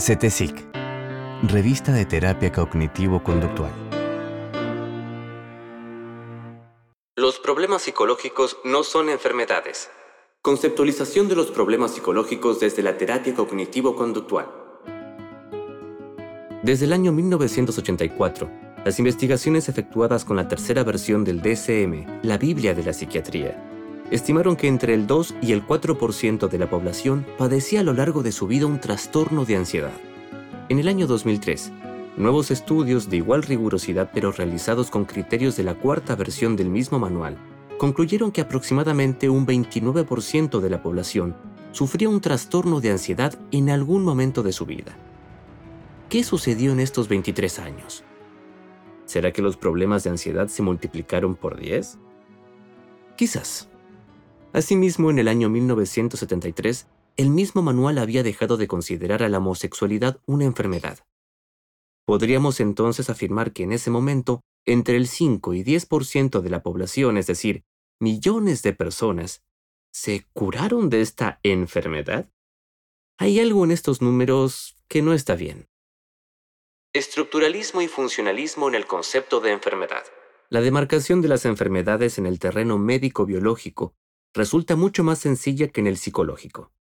CETESIC, Revista de Terapia Cognitivo-Conductual. Los problemas psicológicos no son enfermedades. Conceptualización de los problemas psicológicos desde la terapia cognitivo-conductual. Desde el año 1984, las investigaciones efectuadas con la tercera versión del DSM, la Biblia de la Psiquiatría, estimaron que entre el 2 y el 4% de la población padecía a lo largo de su vida un trastorno de ansiedad. En el año 2003, nuevos estudios de igual rigurosidad pero realizados con criterios de la cuarta versión del mismo manual concluyeron que aproximadamente un 29% de la población sufría un trastorno de ansiedad en algún momento de su vida. ¿Qué sucedió en estos 23 años? ¿Será que los problemas de ansiedad se multiplicaron por 10? Quizás. Asimismo, en el año 1973, el mismo manual había dejado de considerar a la homosexualidad una enfermedad. Podríamos entonces afirmar que en ese momento, entre el 5 y 10% de la población, es decir, millones de personas, se curaron de esta enfermedad. Hay algo en estos números que no está bien. Estructuralismo y funcionalismo en el concepto de enfermedad. La demarcación de las enfermedades en el terreno médico-biológico resulta mucho más sencilla que en el psicológico.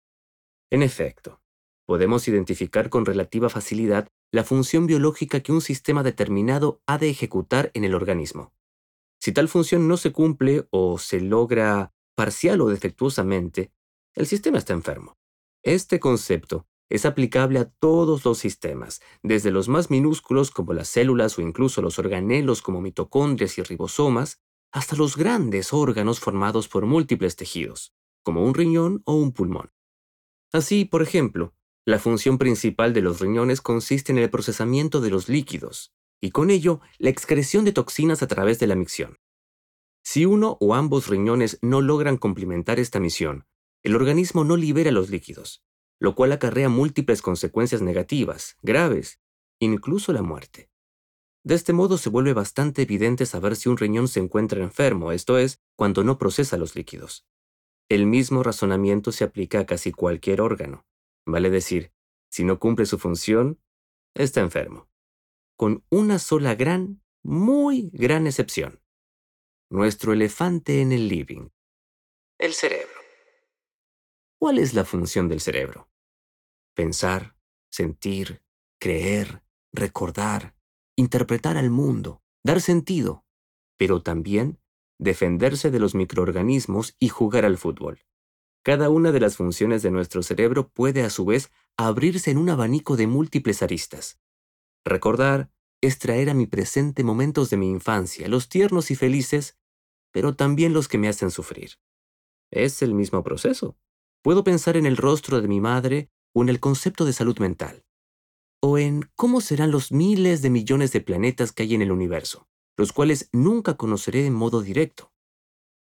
En efecto, podemos identificar con relativa facilidad la función biológica que un sistema determinado ha de ejecutar en el organismo. Si tal función no se cumple o se logra parcial o defectuosamente, el sistema está enfermo. Este concepto es aplicable a todos los sistemas, desde los más minúsculos como las células o incluso los organelos como mitocondrias y ribosomas, hasta los grandes órganos formados por múltiples tejidos, como un riñón o un pulmón. Así, por ejemplo, la función principal de los riñones consiste en el procesamiento de los líquidos, y con ello la excreción de toxinas a través de la micción. Si uno o ambos riñones no logran complementar esta misión, el organismo no libera los líquidos, lo cual acarrea múltiples consecuencias negativas, graves, incluso la muerte. De este modo se vuelve bastante evidente saber si un riñón se encuentra enfermo, esto es, cuando no procesa los líquidos. El mismo razonamiento se aplica a casi cualquier órgano. Vale decir, si no cumple su función, está enfermo. Con una sola gran, muy gran excepción. Nuestro elefante en el living. El cerebro. ¿Cuál es la función del cerebro? Pensar, sentir, creer, recordar, interpretar al mundo, dar sentido, pero también defenderse de los microorganismos y jugar al fútbol. Cada una de las funciones de nuestro cerebro puede a su vez abrirse en un abanico de múltiples aristas. Recordar es traer a mi presente momentos de mi infancia, los tiernos y felices, pero también los que me hacen sufrir. Es el mismo proceso. Puedo pensar en el rostro de mi madre o en el concepto de salud mental o en cómo serán los miles de millones de planetas que hay en el universo, los cuales nunca conoceré en modo directo.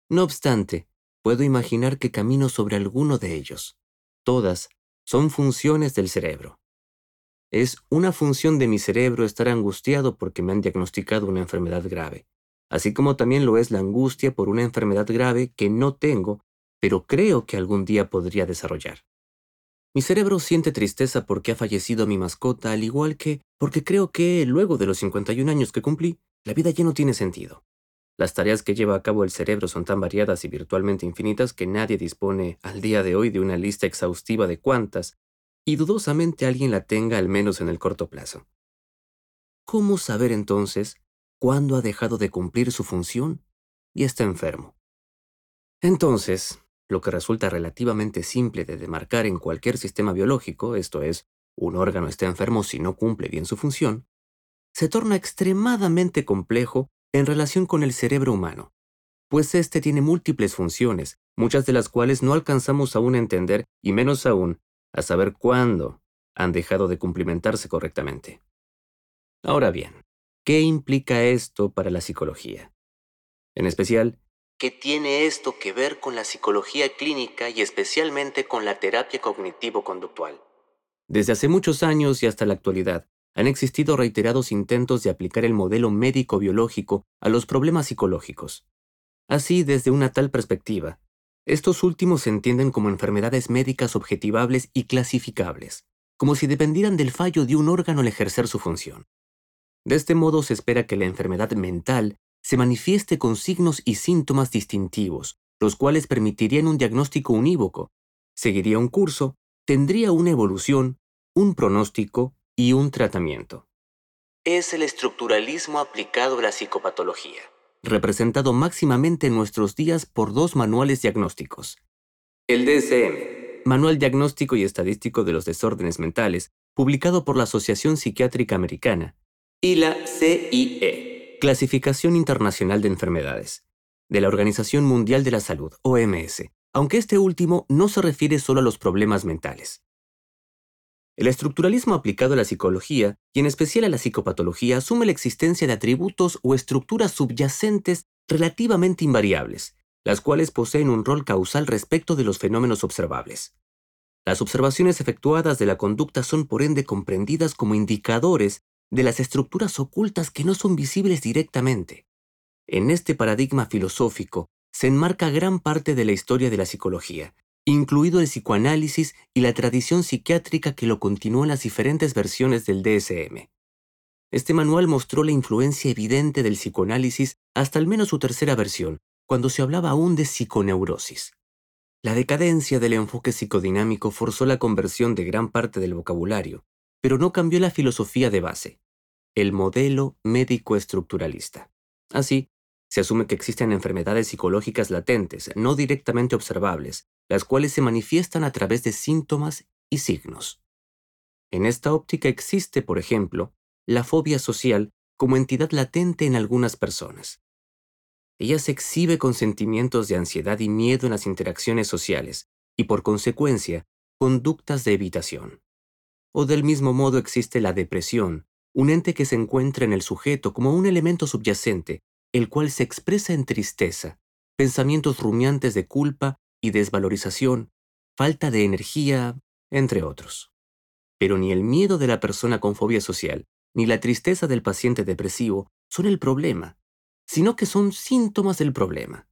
No obstante, puedo imaginar que camino sobre alguno de ellos. Todas son funciones del cerebro. Es una función de mi cerebro estar angustiado porque me han diagnosticado una enfermedad grave, así como también lo es la angustia por una enfermedad grave que no tengo, pero creo que algún día podría desarrollar. Mi cerebro siente tristeza porque ha fallecido mi mascota, al igual que porque creo que, luego de los 51 años que cumplí, la vida ya no tiene sentido. Las tareas que lleva a cabo el cerebro son tan variadas y virtualmente infinitas que nadie dispone al día de hoy de una lista exhaustiva de cuántas, y dudosamente alguien la tenga al menos en el corto plazo. ¿Cómo saber entonces cuándo ha dejado de cumplir su función y está enfermo? Entonces, lo que resulta relativamente simple de demarcar en cualquier sistema biológico, esto es, un órgano está enfermo si no cumple bien su función, se torna extremadamente complejo en relación con el cerebro humano, pues éste tiene múltiples funciones, muchas de las cuales no alcanzamos aún a entender y menos aún a saber cuándo han dejado de cumplimentarse correctamente. Ahora bien, ¿qué implica esto para la psicología? En especial, ¿Qué tiene esto que ver con la psicología clínica y especialmente con la terapia cognitivo-conductual? Desde hace muchos años y hasta la actualidad, han existido reiterados intentos de aplicar el modelo médico-biológico a los problemas psicológicos. Así, desde una tal perspectiva, estos últimos se entienden como enfermedades médicas objetivables y clasificables, como si dependieran del fallo de un órgano al ejercer su función. De este modo se espera que la enfermedad mental se manifieste con signos y síntomas distintivos, los cuales permitirían un diagnóstico unívoco, seguiría un curso, tendría una evolución, un pronóstico y un tratamiento. Es el estructuralismo aplicado a la psicopatología, representado máximamente en nuestros días por dos manuales diagnósticos. El DSM, Manual Diagnóstico y Estadístico de los Desórdenes Mentales, publicado por la Asociación Psiquiátrica Americana, y la CIE, Clasificación Internacional de Enfermedades, de la Organización Mundial de la Salud, OMS, aunque este último no se refiere solo a los problemas mentales. El estructuralismo aplicado a la psicología, y en especial a la psicopatología, asume la existencia de atributos o estructuras subyacentes relativamente invariables, las cuales poseen un rol causal respecto de los fenómenos observables. Las observaciones efectuadas de la conducta son por ende comprendidas como indicadores de las estructuras ocultas que no son visibles directamente. En este paradigma filosófico se enmarca gran parte de la historia de la psicología, incluido el psicoanálisis y la tradición psiquiátrica que lo continuó en las diferentes versiones del DSM. Este manual mostró la influencia evidente del psicoanálisis hasta al menos su tercera versión, cuando se hablaba aún de psiconeurosis. La decadencia del enfoque psicodinámico forzó la conversión de gran parte del vocabulario, pero no cambió la filosofía de base, el modelo médico estructuralista. Así, se asume que existen enfermedades psicológicas latentes, no directamente observables, las cuales se manifiestan a través de síntomas y signos. En esta óptica existe, por ejemplo, la fobia social como entidad latente en algunas personas. Ella se exhibe con sentimientos de ansiedad y miedo en las interacciones sociales y, por consecuencia, conductas de evitación. O del mismo modo existe la depresión, un ente que se encuentra en el sujeto como un elemento subyacente, el cual se expresa en tristeza, pensamientos rumiantes de culpa y desvalorización, falta de energía, entre otros. Pero ni el miedo de la persona con fobia social, ni la tristeza del paciente depresivo son el problema, sino que son síntomas del problema,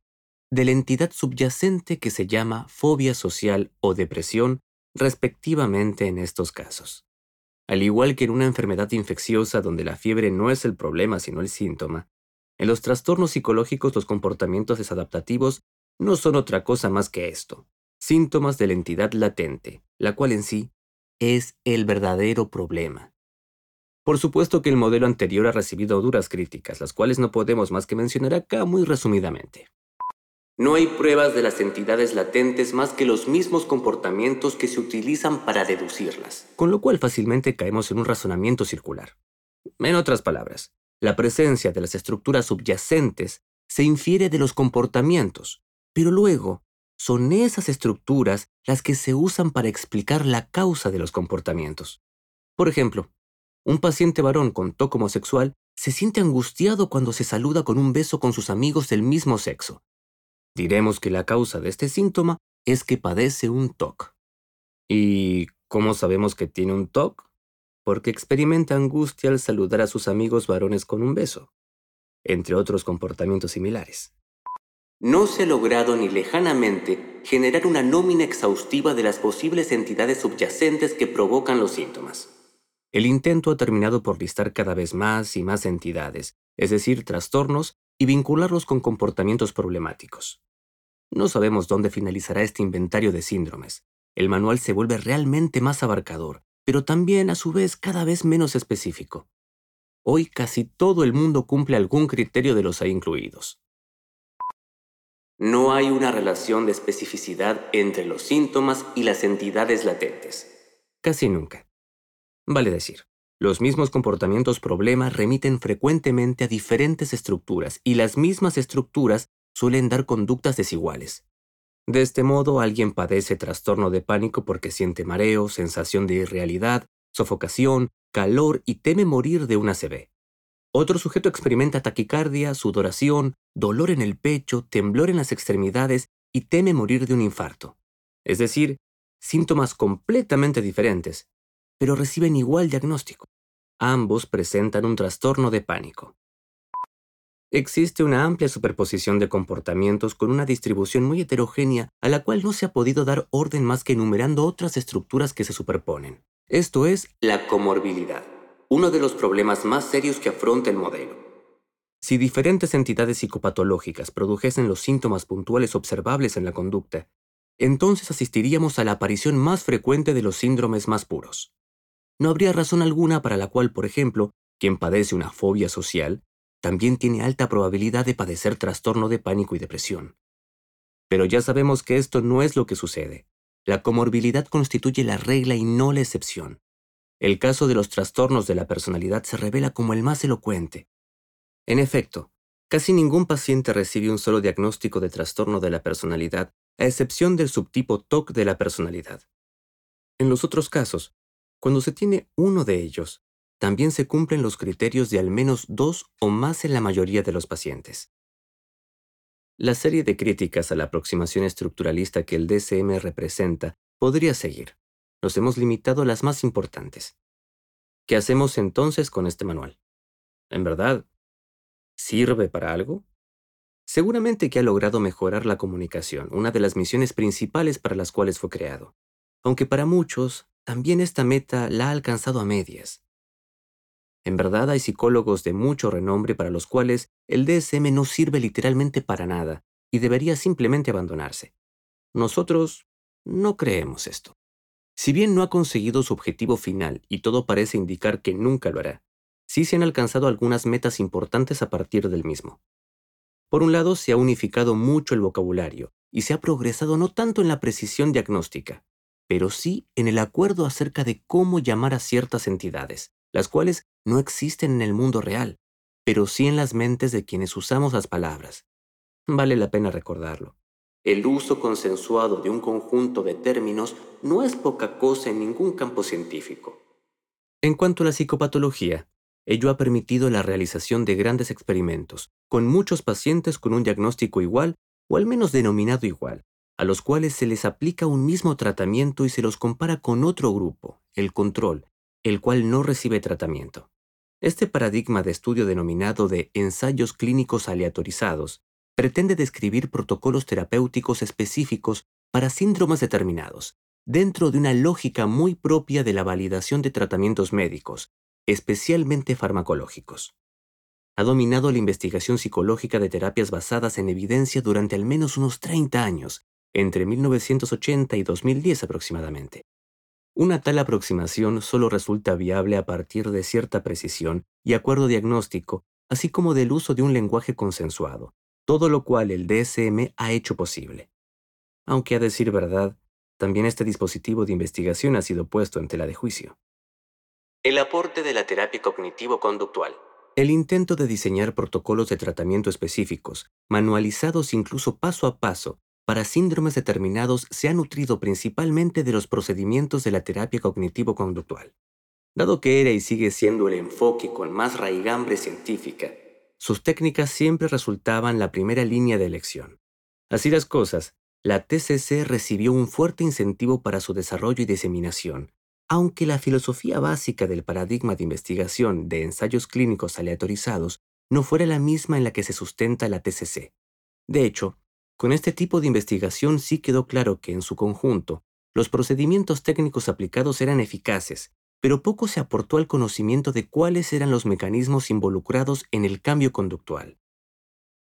de la entidad subyacente que se llama fobia social o depresión respectivamente en estos casos. Al igual que en una enfermedad infecciosa donde la fiebre no es el problema sino el síntoma, en los trastornos psicológicos los comportamientos desadaptativos no son otra cosa más que esto, síntomas de la entidad latente, la cual en sí es el verdadero problema. Por supuesto que el modelo anterior ha recibido duras críticas, las cuales no podemos más que mencionar acá muy resumidamente. No hay pruebas de las entidades latentes más que los mismos comportamientos que se utilizan para deducirlas, con lo cual fácilmente caemos en un razonamiento circular. En otras palabras, la presencia de las estructuras subyacentes se infiere de los comportamientos, pero luego son esas estructuras las que se usan para explicar la causa de los comportamientos. Por ejemplo, un paciente varón con TOC homosexual se siente angustiado cuando se saluda con un beso con sus amigos del mismo sexo, Diremos que la causa de este síntoma es que padece un TOC. ¿Y cómo sabemos que tiene un TOC? Porque experimenta angustia al saludar a sus amigos varones con un beso, entre otros comportamientos similares. No se ha logrado ni lejanamente generar una nómina exhaustiva de las posibles entidades subyacentes que provocan los síntomas. El intento ha terminado por listar cada vez más y más entidades, es decir, trastornos, y vincularlos con comportamientos problemáticos. No sabemos dónde finalizará este inventario de síndromes. El manual se vuelve realmente más abarcador, pero también a su vez cada vez menos específico. Hoy casi todo el mundo cumple algún criterio de los ahí incluidos. No hay una relación de especificidad entre los síntomas y las entidades latentes. Casi nunca. Vale decir, los mismos comportamientos problemas remiten frecuentemente a diferentes estructuras y las mismas estructuras suelen dar conductas desiguales. De este modo, alguien padece trastorno de pánico porque siente mareo, sensación de irrealidad, sofocación, calor y teme morir de una ACV. Otro sujeto experimenta taquicardia, sudoración, dolor en el pecho, temblor en las extremidades y teme morir de un infarto. Es decir, síntomas completamente diferentes, pero reciben igual diagnóstico. Ambos presentan un trastorno de pánico. Existe una amplia superposición de comportamientos con una distribución muy heterogénea a la cual no se ha podido dar orden más que enumerando otras estructuras que se superponen. Esto es la comorbilidad, uno de los problemas más serios que afronta el modelo. Si diferentes entidades psicopatológicas produjesen los síntomas puntuales observables en la conducta, entonces asistiríamos a la aparición más frecuente de los síndromes más puros. No habría razón alguna para la cual, por ejemplo, quien padece una fobia social también tiene alta probabilidad de padecer trastorno de pánico y depresión. Pero ya sabemos que esto no es lo que sucede. La comorbilidad constituye la regla y no la excepción. El caso de los trastornos de la personalidad se revela como el más elocuente. En efecto, casi ningún paciente recibe un solo diagnóstico de trastorno de la personalidad, a excepción del subtipo TOC de la personalidad. En los otros casos, cuando se tiene uno de ellos, también se cumplen los criterios de al menos dos o más en la mayoría de los pacientes. La serie de críticas a la aproximación estructuralista que el DSM representa podría seguir. Nos hemos limitado a las más importantes. ¿Qué hacemos entonces con este manual? ¿En verdad? ¿Sirve para algo? Seguramente que ha logrado mejorar la comunicación, una de las misiones principales para las cuales fue creado. Aunque para muchos, también esta meta la ha alcanzado a medias. En verdad hay psicólogos de mucho renombre para los cuales el DSM no sirve literalmente para nada y debería simplemente abandonarse. Nosotros no creemos esto. Si bien no ha conseguido su objetivo final y todo parece indicar que nunca lo hará, sí se han alcanzado algunas metas importantes a partir del mismo. Por un lado, se ha unificado mucho el vocabulario y se ha progresado no tanto en la precisión diagnóstica, pero sí en el acuerdo acerca de cómo llamar a ciertas entidades, las cuales no existen en el mundo real, pero sí en las mentes de quienes usamos las palabras. Vale la pena recordarlo. El uso consensuado de un conjunto de términos no es poca cosa en ningún campo científico. En cuanto a la psicopatología, ello ha permitido la realización de grandes experimentos, con muchos pacientes con un diagnóstico igual o al menos denominado igual, a los cuales se les aplica un mismo tratamiento y se los compara con otro grupo, el control, el cual no recibe tratamiento. Este paradigma de estudio denominado de ensayos clínicos aleatorizados pretende describir protocolos terapéuticos específicos para síndromes determinados, dentro de una lógica muy propia de la validación de tratamientos médicos, especialmente farmacológicos. Ha dominado la investigación psicológica de terapias basadas en evidencia durante al menos unos 30 años, entre 1980 y 2010 aproximadamente. Una tal aproximación solo resulta viable a partir de cierta precisión y acuerdo diagnóstico, así como del uso de un lenguaje consensuado, todo lo cual el DSM ha hecho posible. Aunque a decir verdad, también este dispositivo de investigación ha sido puesto en tela de juicio. El aporte de la terapia cognitivo-conductual. El intento de diseñar protocolos de tratamiento específicos, manualizados incluso paso a paso, para síndromes determinados se ha nutrido principalmente de los procedimientos de la terapia cognitivo-conductual. Dado que era y sigue siendo el enfoque con más raigambre científica, sus técnicas siempre resultaban la primera línea de elección. Así las cosas, la TCC recibió un fuerte incentivo para su desarrollo y diseminación, aunque la filosofía básica del paradigma de investigación de ensayos clínicos aleatorizados no fuera la misma en la que se sustenta la TCC. De hecho, con este tipo de investigación sí quedó claro que en su conjunto, los procedimientos técnicos aplicados eran eficaces, pero poco se aportó al conocimiento de cuáles eran los mecanismos involucrados en el cambio conductual.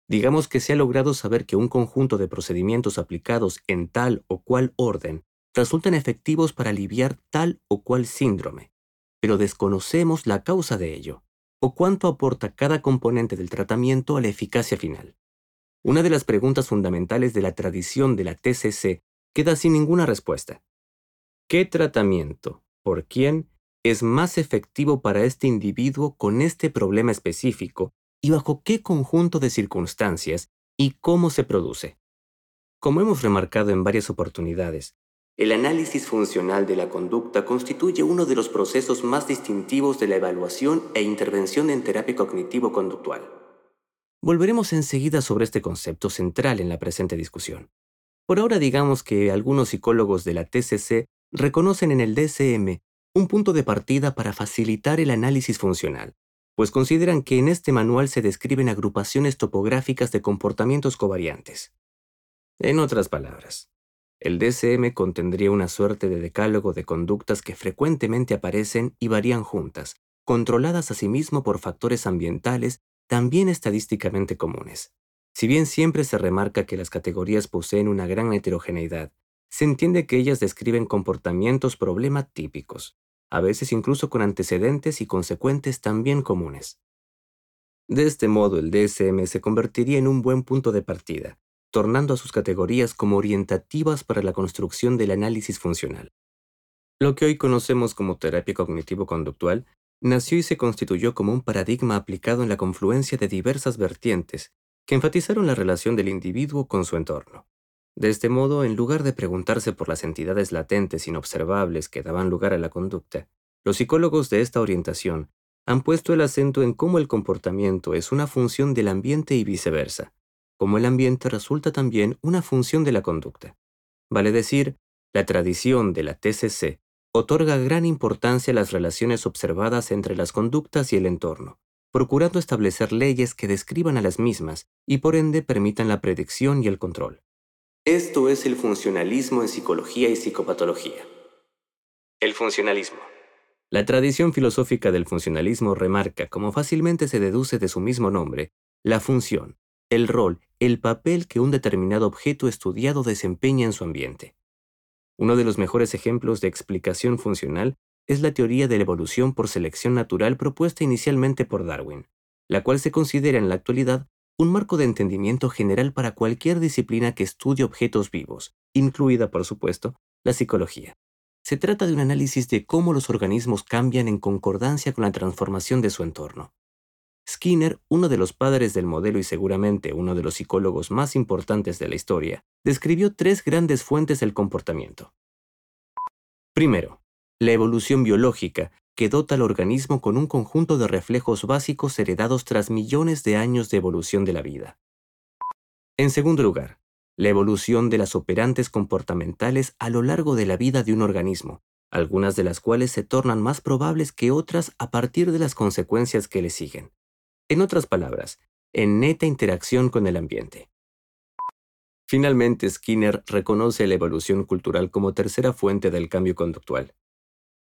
Digamos que se ha logrado saber que un conjunto de procedimientos aplicados en tal o cual orden resultan efectivos para aliviar tal o cual síndrome, pero desconocemos la causa de ello, o cuánto aporta cada componente del tratamiento a la eficacia final. Una de las preguntas fundamentales de la tradición de la TCC queda sin ninguna respuesta. ¿Qué tratamiento, por quién, es más efectivo para este individuo con este problema específico y bajo qué conjunto de circunstancias y cómo se produce? Como hemos remarcado en varias oportunidades, el análisis funcional de la conducta constituye uno de los procesos más distintivos de la evaluación e intervención en terapia cognitivo-conductual. Volveremos enseguida sobre este concepto central en la presente discusión. Por ahora digamos que algunos psicólogos de la TCC reconocen en el DSM un punto de partida para facilitar el análisis funcional, pues consideran que en este manual se describen agrupaciones topográficas de comportamientos covariantes. En otras palabras, El DSM contendría una suerte de decálogo de conductas que frecuentemente aparecen y varían juntas, controladas asimismo por factores ambientales también estadísticamente comunes. Si bien siempre se remarca que las categorías poseen una gran heterogeneidad, se entiende que ellas describen comportamientos problema típicos, a veces incluso con antecedentes y consecuentes también comunes. De este modo, el DSM se convertiría en un buen punto de partida, tornando a sus categorías como orientativas para la construcción del análisis funcional. Lo que hoy conocemos como terapia cognitivo-conductual nació y se constituyó como un paradigma aplicado en la confluencia de diversas vertientes que enfatizaron la relación del individuo con su entorno. De este modo, en lugar de preguntarse por las entidades latentes inobservables que daban lugar a la conducta, los psicólogos de esta orientación han puesto el acento en cómo el comportamiento es una función del ambiente y viceversa, como el ambiente resulta también una función de la conducta. Vale decir, la tradición de la TCC otorga gran importancia a las relaciones observadas entre las conductas y el entorno, procurando establecer leyes que describan a las mismas y por ende permitan la predicción y el control. Esto es el funcionalismo en psicología y psicopatología. El funcionalismo. La tradición filosófica del funcionalismo remarca, como fácilmente se deduce de su mismo nombre, la función, el rol, el papel que un determinado objeto estudiado desempeña en su ambiente. Uno de los mejores ejemplos de explicación funcional es la teoría de la evolución por selección natural propuesta inicialmente por Darwin, la cual se considera en la actualidad un marco de entendimiento general para cualquier disciplina que estudie objetos vivos, incluida, por supuesto, la psicología. Se trata de un análisis de cómo los organismos cambian en concordancia con la transformación de su entorno. Skinner, uno de los padres del modelo y seguramente uno de los psicólogos más importantes de la historia, describió tres grandes fuentes del comportamiento. Primero, la evolución biológica, que dota al organismo con un conjunto de reflejos básicos heredados tras millones de años de evolución de la vida. En segundo lugar, la evolución de las operantes comportamentales a lo largo de la vida de un organismo, algunas de las cuales se tornan más probables que otras a partir de las consecuencias que le siguen. En otras palabras, en neta interacción con el ambiente. Finalmente, Skinner reconoce la evolución cultural como tercera fuente del cambio conductual.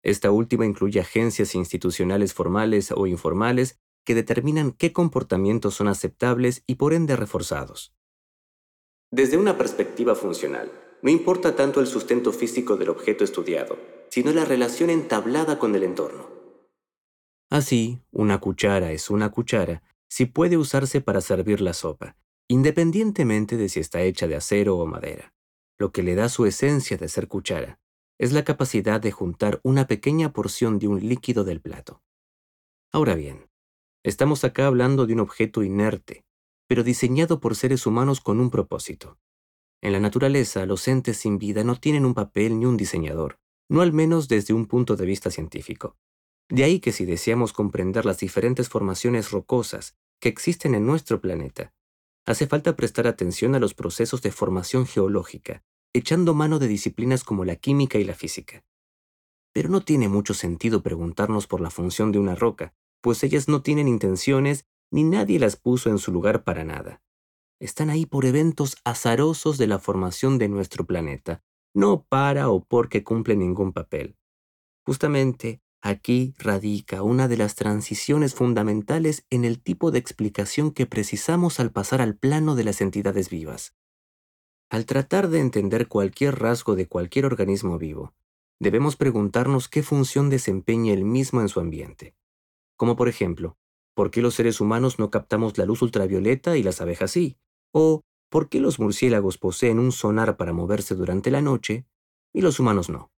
Esta última incluye agencias institucionales formales o informales que determinan qué comportamientos son aceptables y por ende reforzados. Desde una perspectiva funcional, no importa tanto el sustento físico del objeto estudiado, sino la relación entablada con el entorno. Así, una cuchara es una cuchara si puede usarse para servir la sopa, independientemente de si está hecha de acero o madera, lo que le da su esencia de ser cuchara es la capacidad de juntar una pequeña porción de un líquido del plato. Ahora bien, estamos acá hablando de un objeto inerte, pero diseñado por seres humanos con un propósito. En la naturaleza, los entes sin vida no tienen un papel ni un diseñador, no al menos desde un punto de vista científico. De ahí que si deseamos comprender las diferentes formaciones rocosas que existen en nuestro planeta, hace falta prestar atención a los procesos de formación geológica, echando mano de disciplinas como la química y la física. Pero no tiene mucho sentido preguntarnos por la función de una roca, pues ellas no tienen intenciones ni nadie las puso en su lugar para nada. Están ahí por eventos azarosos de la formación de nuestro planeta, no para o porque cumplen ningún papel. Justamente aquí radica una de las transiciones fundamentales en el tipo de explicación que precisamos al pasar al plano de las entidades vivas. Al tratar de entender cualquier rasgo de cualquier organismo vivo, debemos preguntarnos qué función desempeña el mismo en su ambiente. Como por ejemplo, ¿por qué los seres humanos no captamos la luz ultravioleta y las abejas sí? O ¿por qué los murciélagos poseen un sonar para moverse durante la noche y los humanos no?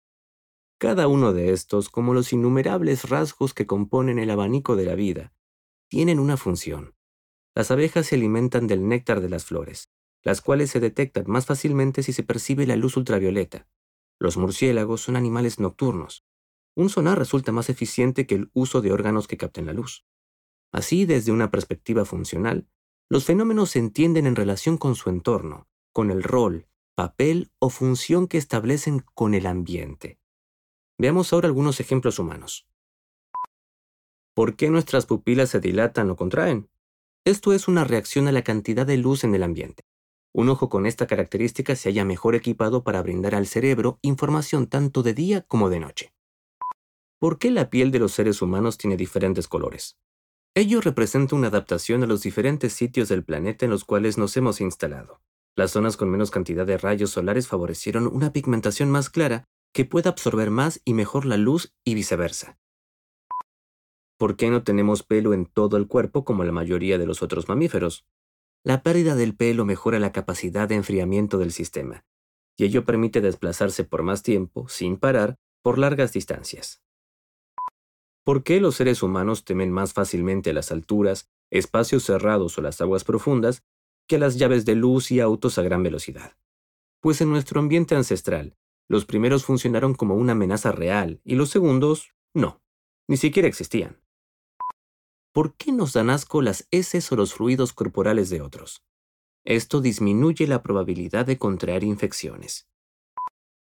Cada uno de estos, como los innumerables rasgos que componen el abanico de la vida, tienen una función. Las abejas se alimentan del néctar de las flores, las cuales se detectan más fácilmente si se percibe la luz ultravioleta. Los murciélagos son animales nocturnos. Un sonar resulta más eficiente que el uso de órganos que capten la luz. Así, desde una perspectiva funcional, los fenómenos se entienden en relación con su entorno, con el rol, papel o función que establecen con el ambiente. Veamos ahora algunos ejemplos humanos. ¿Por qué nuestras pupilas se dilatan o contraen? Esto es una reacción a la cantidad de luz en el ambiente. Un ojo con esta característica se halla mejor equipado para brindar al cerebro información tanto de día como de noche. ¿Por qué la piel de los seres humanos tiene diferentes colores? Ello representa una adaptación a los diferentes sitios del planeta en los cuales nos hemos instalado. Las zonas con menos cantidad de rayos solares favorecieron una pigmentación más clara que pueda absorber más y mejor la luz y viceversa. ¿Por qué no tenemos pelo en todo el cuerpo como la mayoría de los otros mamíferos? La pérdida del pelo mejora la capacidad de enfriamiento del sistema, y ello permite desplazarse por más tiempo, sin parar, por largas distancias. ¿Por qué los seres humanos temen más fácilmente las alturas, espacios cerrados o las aguas profundas que las llaves de luz y autos a gran velocidad? Pues en nuestro ambiente ancestral, los primeros funcionaron como una amenaza real y los segundos no, ni siquiera existían. ¿por qué nos dan asco las heces o los fluidos corporales de otros? Esto disminuye la probabilidad de contraer infecciones.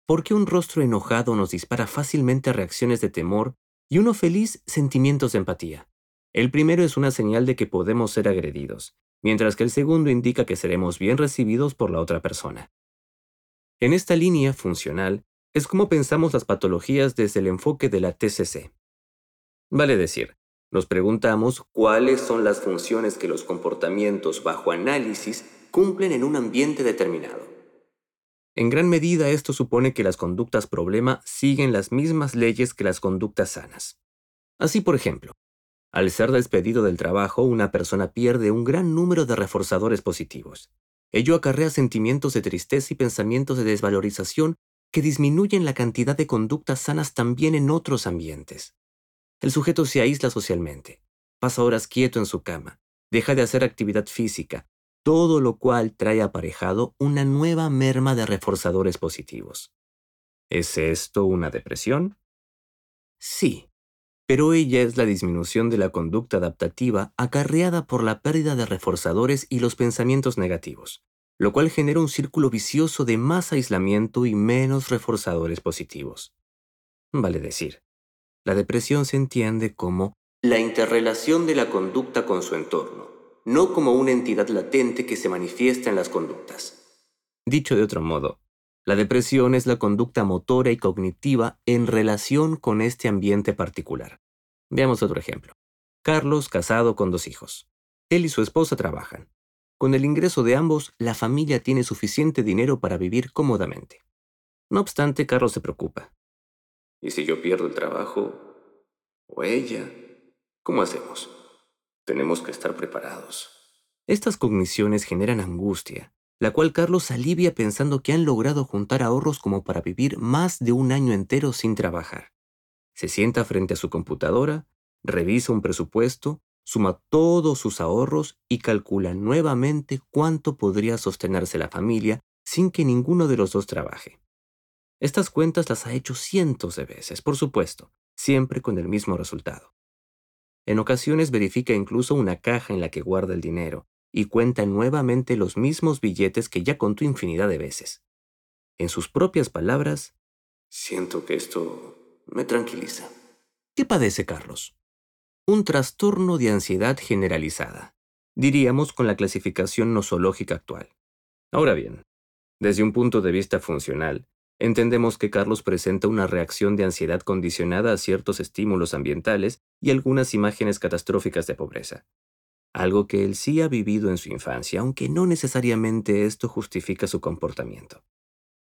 ¿Por qué un rostro enojado nos dispara fácilmente reacciones de temor y uno feliz sentimientos de empatía? El primero es una señal de que podemos ser agredidos, mientras que el segundo indica que seremos bien recibidos por la otra persona. En esta línea funcional es como pensamos las patologías desde el enfoque de la TCC. Vale decir, nos preguntamos cuáles son las funciones que los comportamientos bajo análisis cumplen en un ambiente determinado. En gran medida esto supone que las conductas problema siguen las mismas leyes que las conductas sanas. Así, por ejemplo, al ser despedido del trabajo, una persona pierde un gran número de reforzadores positivos. Ello acarrea sentimientos de tristeza y pensamientos de desvalorización que disminuyen la cantidad de conductas sanas también en otros ambientes. El sujeto se aísla socialmente, pasa horas quieto en su cama, deja de hacer actividad física, todo lo cual trae aparejado una nueva merma de reforzadores positivos. ¿Es esto una depresión? Sí, pero ella es la disminución de la conducta adaptativa acarreada por la pérdida de reforzadores y los pensamientos negativos, lo cual genera un círculo vicioso de más aislamiento y menos reforzadores positivos. Vale decir, la depresión se entiende como la interrelación de la conducta con su entorno, no como una entidad latente que se manifiesta en las conductas. Dicho de otro modo, la depresión es la conducta motora y cognitiva en relación con este ambiente particular. Veamos otro ejemplo. Carlos casado con dos hijos. Él y su esposa trabajan. Con el ingreso de ambos, la familia tiene suficiente dinero para vivir cómodamente. No obstante, Carlos se preocupa. ¿Y si yo pierdo el trabajo? ¿O ella? ¿Cómo hacemos? Tenemos que estar preparados. Estas cogniciones generan angustia, la cual Carlos alivia pensando que han logrado juntar ahorros como para vivir más de un año entero sin trabajar. Se sienta frente a su computadora, revisa un presupuesto, suma todos sus ahorros y calcula nuevamente cuánto podría sostenerse la familia sin que ninguno de los dos trabaje. Estas cuentas las ha hecho cientos de veces, por supuesto, siempre con el mismo resultado. En ocasiones verifica incluso una caja en la que guarda el dinero y cuenta nuevamente los mismos billetes que ya contó infinidad de veces. En sus propias palabras, siento que esto me tranquiliza. ¿Qué padece Carlos? Un trastorno de ansiedad generalizada, diríamos con la clasificación nosológica actual. Ahora bien, desde un punto de vista funcional, Entendemos que Carlos presenta una reacción de ansiedad condicionada a ciertos estímulos ambientales y algunas imágenes catastróficas de pobreza. Algo que él sí ha vivido en su infancia, aunque no necesariamente esto justifica su comportamiento.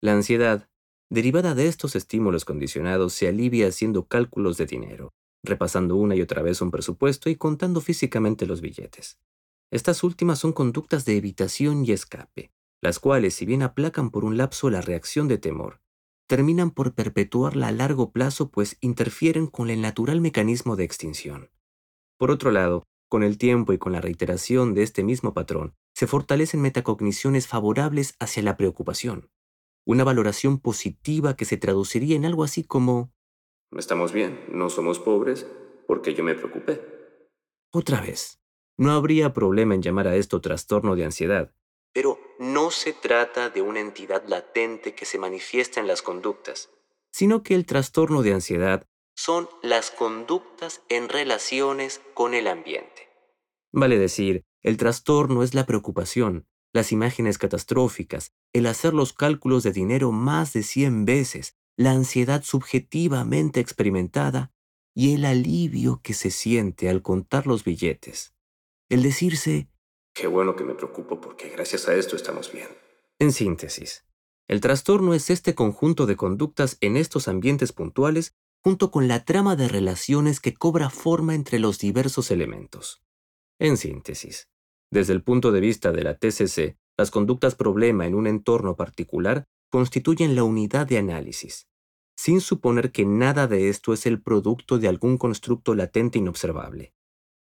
La ansiedad, derivada de estos estímulos condicionados, se alivia haciendo cálculos de dinero, repasando una y otra vez un presupuesto y contando físicamente los billetes. Estas últimas son conductas de evitación y escape, las cuales, si bien aplacan por un lapso la reacción de temor, terminan por perpetuarla a largo plazo pues interfieren con el natural mecanismo de extinción. Por otro lado, con el tiempo y con la reiteración de este mismo patrón, se fortalecen metacogniciones favorables hacia la preocupación, una valoración positiva que se traduciría en algo así como Estamos bien, no somos pobres, porque yo me preocupé. Otra vez, no habría problema en llamar a esto trastorno de ansiedad, pero no se trata de una entidad latente que se manifiesta en las conductas, sino que el trastorno de ansiedad son las conductas en relaciones con el ambiente. Vale decir, el trastorno es la preocupación, las imágenes catastróficas, el hacer los cálculos de dinero más de 100 veces, la ansiedad subjetivamente experimentada y el alivio que se siente al contar los billetes. El decirse, qué bueno que me preocupo porque gracias a esto estamos bien. En síntesis, el trastorno es este conjunto de conductas en estos ambientes puntuales junto con la trama de relaciones que cobra forma entre los diversos elementos. En síntesis, desde el punto de vista de la TCC, las conductas problema en un entorno particular constituyen la unidad de análisis, sin suponer que nada de esto es el producto de algún constructo latente inobservable.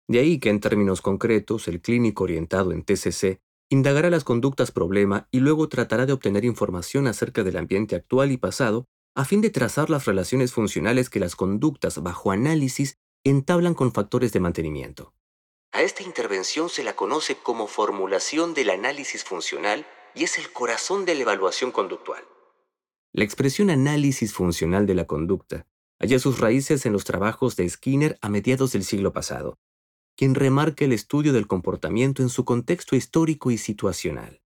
De ahí que en términos concretos, el clínico orientado en TCC indagará las conductas problema y luego tratará de obtener información acerca del ambiente actual y pasado a fin de trazar las relaciones funcionales que las conductas bajo análisis entablan con factores de mantenimiento. A esta intervención se la conoce como formulación del análisis funcional y es el corazón de la evaluación conductual. La expresión análisis funcional de la conducta halla sus raíces en los trabajos de Skinner a mediados del siglo pasado, quien remarca el estudio del comportamiento en su contexto histórico y situacional.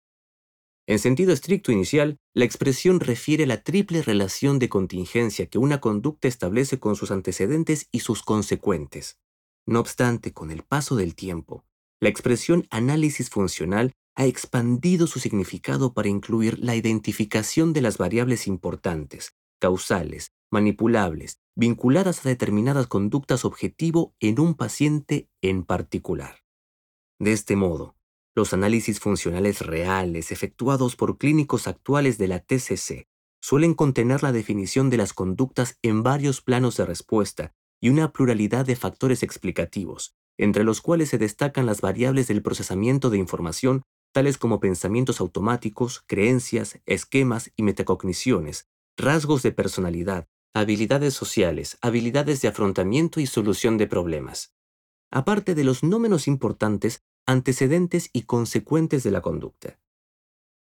En sentido estricto inicial, la expresión refiere a la triple relación de contingencia que una conducta establece con sus antecedentes y sus consecuentes. No obstante, con el paso del tiempo, la expresión análisis funcional ha expandido su significado para incluir la identificación de las variables importantes, causales, manipulables, vinculadas a determinadas conductas objetivo en un paciente en particular. De este modo, los análisis funcionales reales efectuados por clínicos actuales de la TCC suelen contener la definición de las conductas en varios planos de respuesta y una pluralidad de factores explicativos, entre los cuales se destacan las variables del procesamiento de información, tales como pensamientos automáticos, creencias, esquemas y metacogniciones, rasgos de personalidad, habilidades sociales, habilidades de afrontamiento y solución de problemas. Aparte de los no menos importantes, antecedentes y consecuentes de la conducta.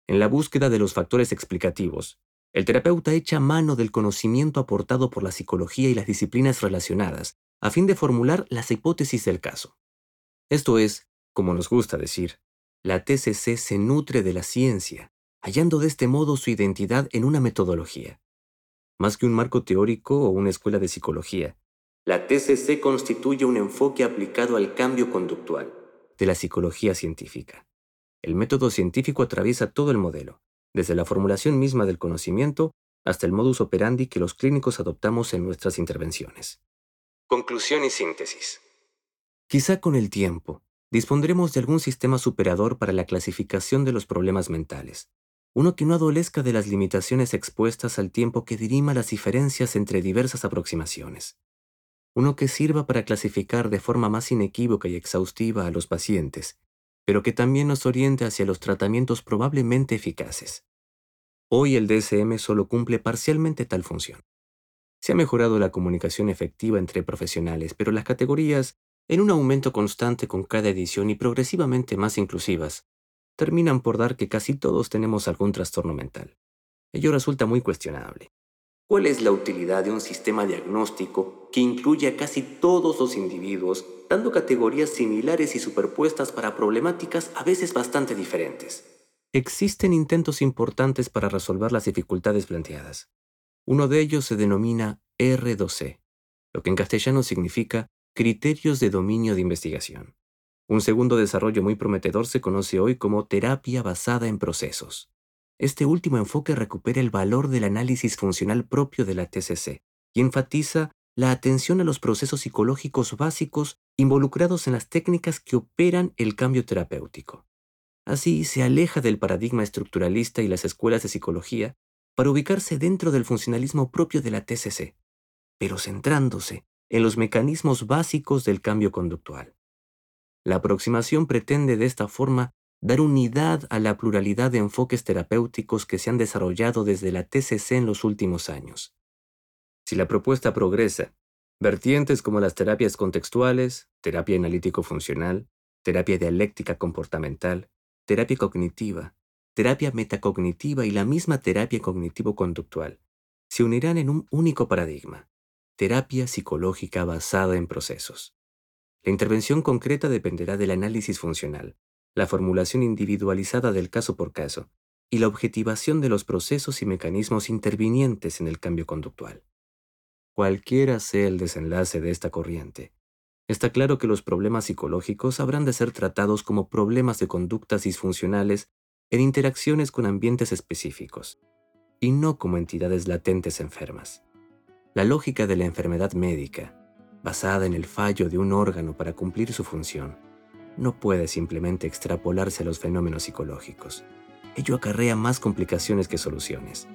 En la búsqueda de los factores explicativos, el terapeuta echa mano del conocimiento aportado por la psicología y las disciplinas relacionadas, a fin de formular las hipótesis del caso. Esto es, como nos gusta decir, la TCC se nutre de la ciencia, hallando de este modo su identidad en una metodología. Más que un marco teórico o una escuela de psicología, la TCC constituye un enfoque aplicado al cambio conductual de la psicología científica. El método científico atraviesa todo el modelo, desde la formulación misma del conocimiento hasta el modus operandi que los clínicos adoptamos en nuestras intervenciones. Conclusión y síntesis. Quizá con el tiempo dispondremos de algún sistema superador para la clasificación de los problemas mentales, uno que no adolezca de las limitaciones expuestas al tiempo que dirima las diferencias entre diversas aproximaciones, uno que sirva para clasificar de forma más inequívoca y exhaustiva a los pacientes pero que también nos oriente hacia los tratamientos probablemente eficaces. Hoy el DSM solo cumple parcialmente tal función. Se ha mejorado la comunicación efectiva entre profesionales, pero las categorías, en un aumento constante con cada edición y progresivamente más inclusivas, terminan por dar que casi todos tenemos algún trastorno mental. Ello resulta muy cuestionable. ¿Cuál es la utilidad de un sistema diagnóstico que incluye a casi todos los individuos, dando categorías similares y superpuestas para problemáticas a veces bastante diferentes? Existen intentos importantes para resolver las dificultades planteadas. Uno de ellos se denomina R2C, lo que en castellano significa Criterios de Dominio de Investigación. Un segundo desarrollo muy prometedor se conoce hoy como terapia basada en procesos. Este último enfoque recupera el valor del análisis funcional propio de la TCC y enfatiza la atención a los procesos psicológicos básicos involucrados en las técnicas que operan el cambio terapéutico. Así se aleja del paradigma estructuralista y las escuelas de psicología para ubicarse dentro del funcionalismo propio de la TCC, pero centrándose en los mecanismos básicos del cambio conductual. La aproximación pretende de esta forma dar unidad a la pluralidad de enfoques terapéuticos que se han desarrollado desde la TCC en los últimos años. Si la propuesta progresa, vertientes como las terapias contextuales, terapia analítico-funcional, terapia dialéctica comportamental, terapia cognitiva, terapia metacognitiva y la misma terapia cognitivo-conductual se unirán en un único paradigma, terapia psicológica basada en procesos. La intervención concreta dependerá del análisis funcional, la formulación individualizada del caso por caso y la objetivación de los procesos y mecanismos intervinientes en el cambio conductual. Cualquiera sea el desenlace de esta corriente, está claro que los problemas psicológicos habrán de ser tratados como problemas de conductas disfuncionales en interacciones con ambientes específicos, y no como entidades latentes enfermas. La lógica de la enfermedad médica, basada en el fallo de un órgano para cumplir su función, no puede simplemente extrapolarse a los fenómenos psicológicos. Ello acarrea más complicaciones que soluciones.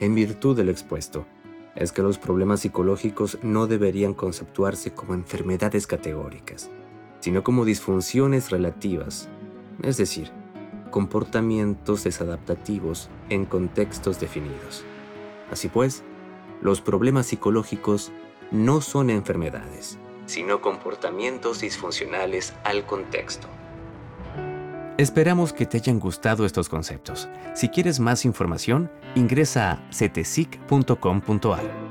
En virtud de lo expuesto, es que los problemas psicológicos no deberían conceptuarse como enfermedades categóricas, sino como disfunciones relativas, es decir, comportamientos desadaptativos en contextos definidos. Así pues, los problemas psicológicos no son enfermedades, sino comportamientos disfuncionales al contexto. Esperamos que te hayan gustado estos conceptos. Si quieres más información, ingresa a cetesic.com.ar.